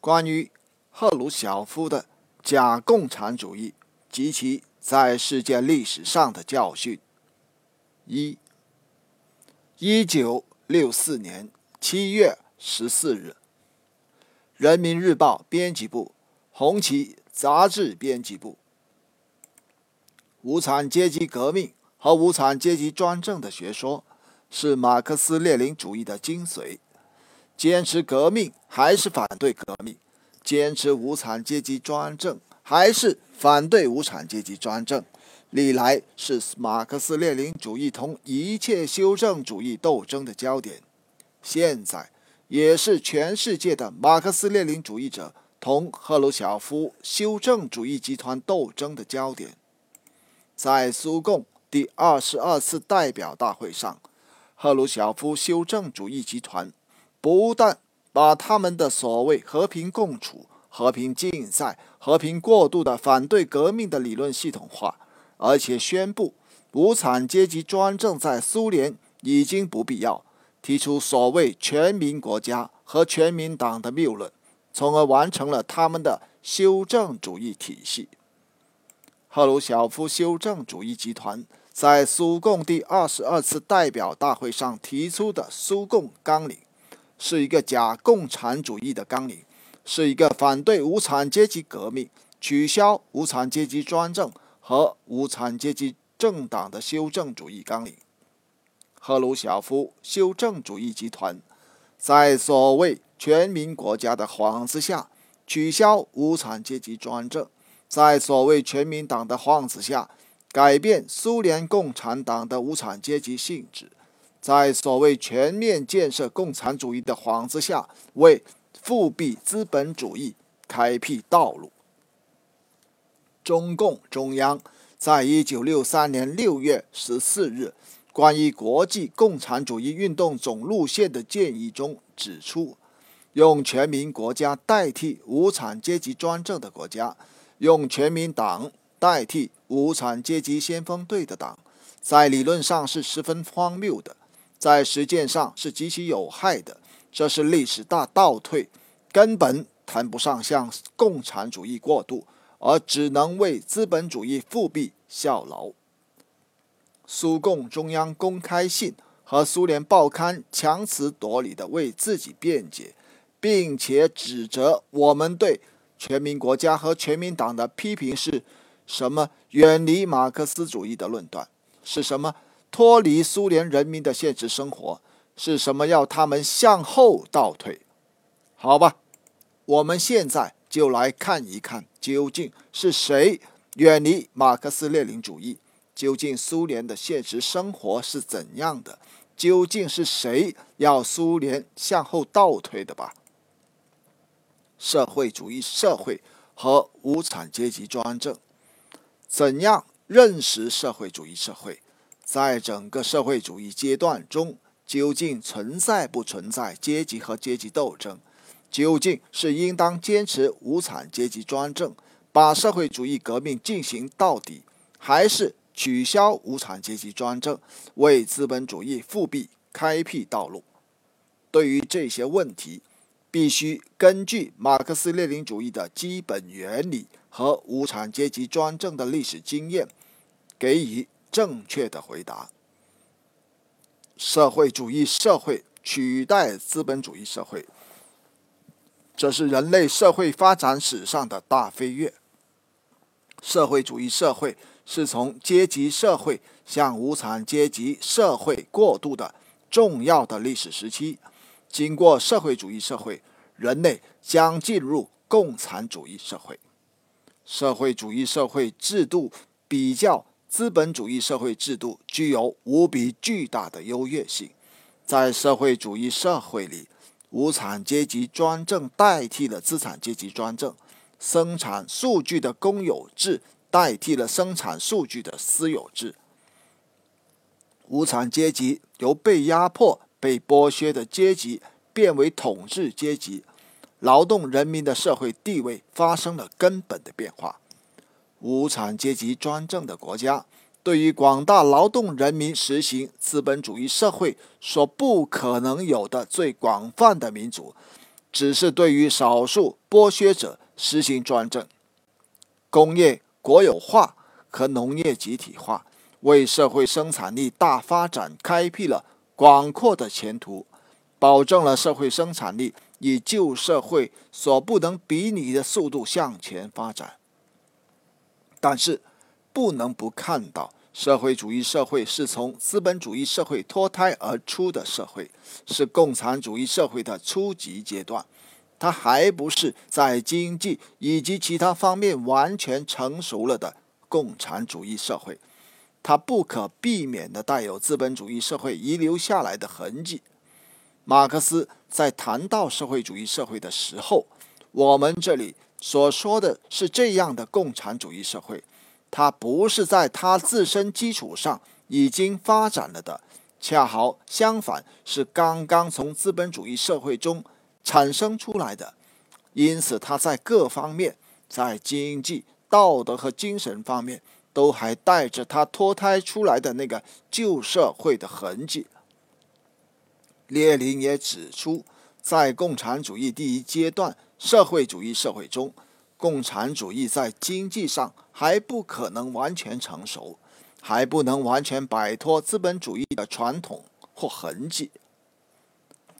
关于赫鲁晓夫的假共产主义及其在世界历史上的教训。一，一九六四年七月十四日，《人民日报》编辑部、红旗杂志编辑部，无产阶级革命和无产阶级专政的学说是马克思列宁主义的精髓。坚持革命还是反对革命？坚持无产阶级专政还是反对无产阶级专政？历来是马克思列宁主义同一切修正主义斗争的焦点，现在也是全世界的马克思列宁主义者同赫鲁晓夫修正主义集团斗争的焦点。在苏共第二十二次代表大会上，赫鲁晓夫修正主义集团。不但把他们的所谓和平共处、和平竞赛、和平过渡的反对革命的理论系统化，而且宣布无产阶级专政在苏联已经不必要，提出所谓全民国家和全民党的谬论，从而完成了他们的修正主义体系。赫鲁晓夫修正主义集团在苏共第二十二次代表大会上提出的苏共纲领。是一个假共产主义的纲领，是一个反对无产阶级革命、取消无产阶级专政和无产阶级政党的修正主义纲领。赫鲁晓夫修正主义集团在所谓全民国家的幌子下取消无产阶级专政，在所谓全民党的幌子下改变苏联共产党的无产阶级性质。在所谓全面建设共产主义的幌子下，为复辟资本主义开辟道路。中共中央在一九六三年六月十四日关于国际共产主义运动总路线的建议中指出，用全民国家代替无产阶级专政的国家，用全民党代替无产阶级先锋队的党，在理论上是十分荒谬的。在实践上是极其有害的，这是历史大倒退，根本谈不上向共产主义过渡，而只能为资本主义复辟效劳。苏共中央公开信和苏联报刊强词夺理地为自己辩解，并且指责我们对全民国家和全民党的批评是什么？远离马克思主义的论断是什么？脱离苏联人民的现实生活是什么？要他们向后倒退？好吧，我们现在就来看一看，究竟是谁远离马克思列宁主义？究竟苏联的现实生活是怎样的？究竟是谁要苏联向后倒退的吧？社会主义社会和无产阶级专政，怎样认识社会主义社会？在整个社会主义阶段中，究竟存在不存在阶级和阶级斗争？究竟是应当坚持无产阶级专政，把社会主义革命进行到底，还是取消无产阶级专政，为资本主义复辟开辟道路？对于这些问题，必须根据马克思列宁主义的基本原理和无产阶级专政的历史经验，给予。正确的回答：社会主义社会取代资本主义社会，这是人类社会发展史上的大飞跃。社会主义社会是从阶级社会向无产阶级社会过渡的重要的历史时期。经过社会主义社会，人类将进入共产主义社会。社会主义社会制度比较。资本主义社会制度具有无比巨大的优越性。在社会主义社会里，无产阶级专政代替了资产阶级专政，生产数据的公有制代替了生产数据的私有制。无产阶级由被压迫、被剥削的阶级变为统治阶级，劳动人民的社会地位发生了根本的变化。无产阶级专政的国家，对于广大劳动人民实行资本主义社会所不可能有的最广泛的民主，只是对于少数剥削者实行专政。工业国有化和农业集体化为社会生产力大发展开辟了广阔的前途，保证了社会生产力以旧社会所不能比拟的速度向前发展。但是，不能不看到，社会主义社会是从资本主义社会脱胎而出的社会，是共产主义社会的初级阶段。它还不是在经济以及其他方面完全成熟了的共产主义社会，它不可避免地带有资本主义社会遗留下来的痕迹。马克思在谈到社会主义社会的时候，我们这里所说的是这样的共产主义社会。它不是在它自身基础上已经发展了的，恰好相反，是刚刚从资本主义社会中产生出来的。因此，它在各方面，在经济、道德和精神方面，都还带着它脱胎出来的那个旧社会的痕迹。列宁也指出，在共产主义第一阶段社会主义社会中。共产主义在经济上还不可能完全成熟，还不能完全摆脱资本主义的传统或痕迹。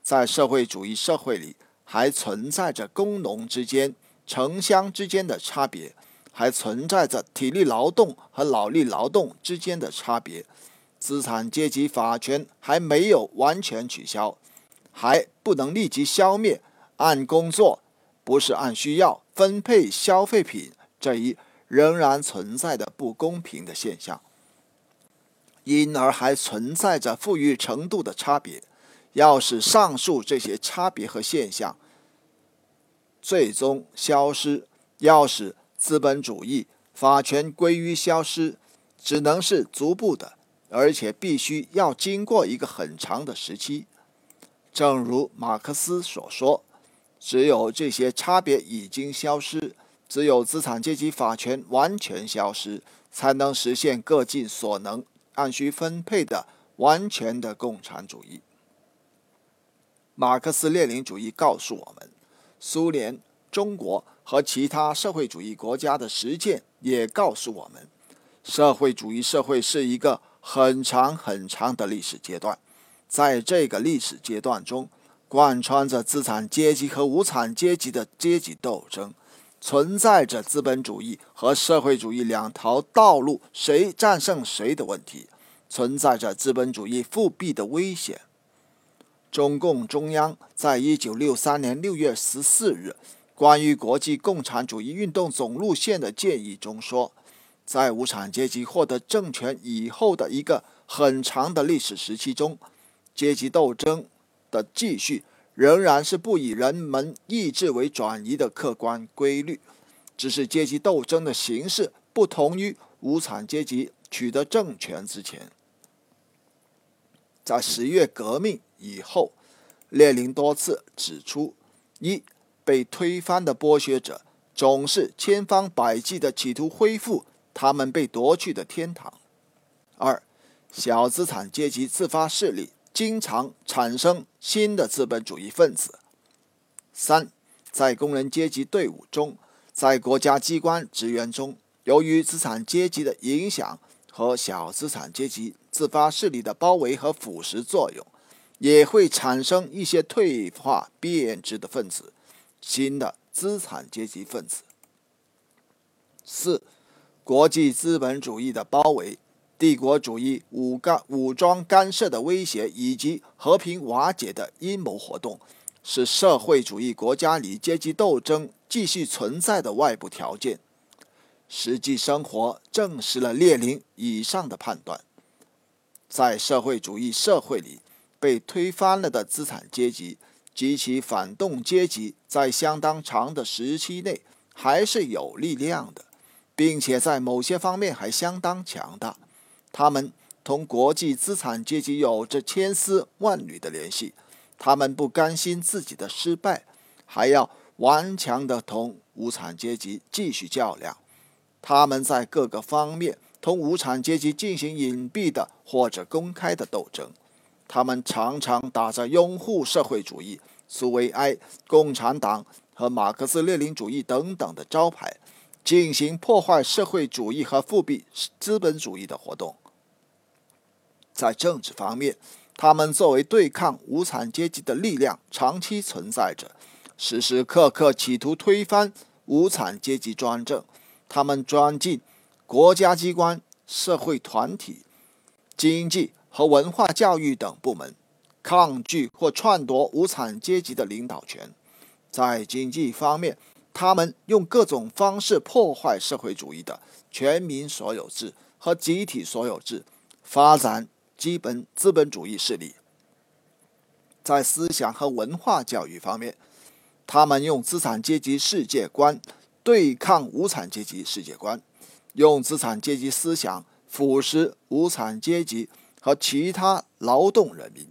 在社会主义社会里，还存在着工农之间、城乡之间的差别，还存在着体力劳动和脑力劳动之间的差别。资产阶级法权还没有完全取消，还不能立即消灭。按工作，不是按需要。分配消费品这一仍然存在的不公平的现象，因而还存在着富裕程度的差别。要使上述这些差别和现象最终消失，要使资本主义法权归于消失，只能是逐步的，而且必须要经过一个很长的时期。正如马克思所说。只有这些差别已经消失，只有资产阶级法权完全消失，才能实现各尽所能、按需分配的完全的共产主义。马克思列宁主义告诉我们，苏联、中国和其他社会主义国家的实践也告诉我们，社会主义社会是一个很长很长的历史阶段，在这个历史阶段中。贯穿着资产阶级和无产阶级的阶级斗争，存在着资本主义和社会主义两条道路谁战胜谁的问题，存在着资本主义复辟的危险。中共中央在一九六三年六月十四日关于国际共产主义运动总路线的建议中说，在无产阶级获得政权以后的一个很长的历史时期中，阶级斗争。的继续仍然是不以人们意志为转移的客观规律，只是阶级斗争的形式不同于无产阶级取得政权之前。在十月革命以后，列宁多次指出：一、被推翻的剥削者总是千方百计地企图恢复他们被夺去的天堂；二、小资产阶级自发势力。经常产生新的资本主义分子。三，在工人阶级队伍中，在国家机关职员中，由于资产阶级的影响和小资产阶级自发势力的包围和腐蚀作用，也会产生一些退化变质的分子，新的资产阶级分子。四，国际资本主义的包围。帝国主义武干武装干涉的威胁以及和平瓦解的阴谋活动，是社会主义国家里阶级斗争继续存在的外部条件。实际生活证实了列宁以上的判断。在社会主义社会里，被推翻了的资产阶级及其反动阶级，在相当长的时期内还是有力量的，并且在某些方面还相当强大。他们同国际资产阶级有着千丝万缕的联系，他们不甘心自己的失败，还要顽强地同无产阶级继续较量。他们在各个方面同无产阶级进行隐蔽的或者公开的斗争。他们常常打着拥护社会主义、苏维埃、共产党和马克思列宁主义等等的招牌，进行破坏社会主义和复辟资本主义的活动。在政治方面，他们作为对抗无产阶级的力量长期存在着，时时刻刻企图推翻无产阶级专政。他们钻进国家机关、社会团体、经济和文化教育等部门，抗拒或篡夺无产阶级的领导权。在经济方面，他们用各种方式破坏社会主义的全民所有制和集体所有制，发展基本资本主义势力。在思想和文化教育方面，他们用资产阶级世界观。对抗无产阶级世界观，用资产阶级思想腐蚀无产阶级和其他劳动人民。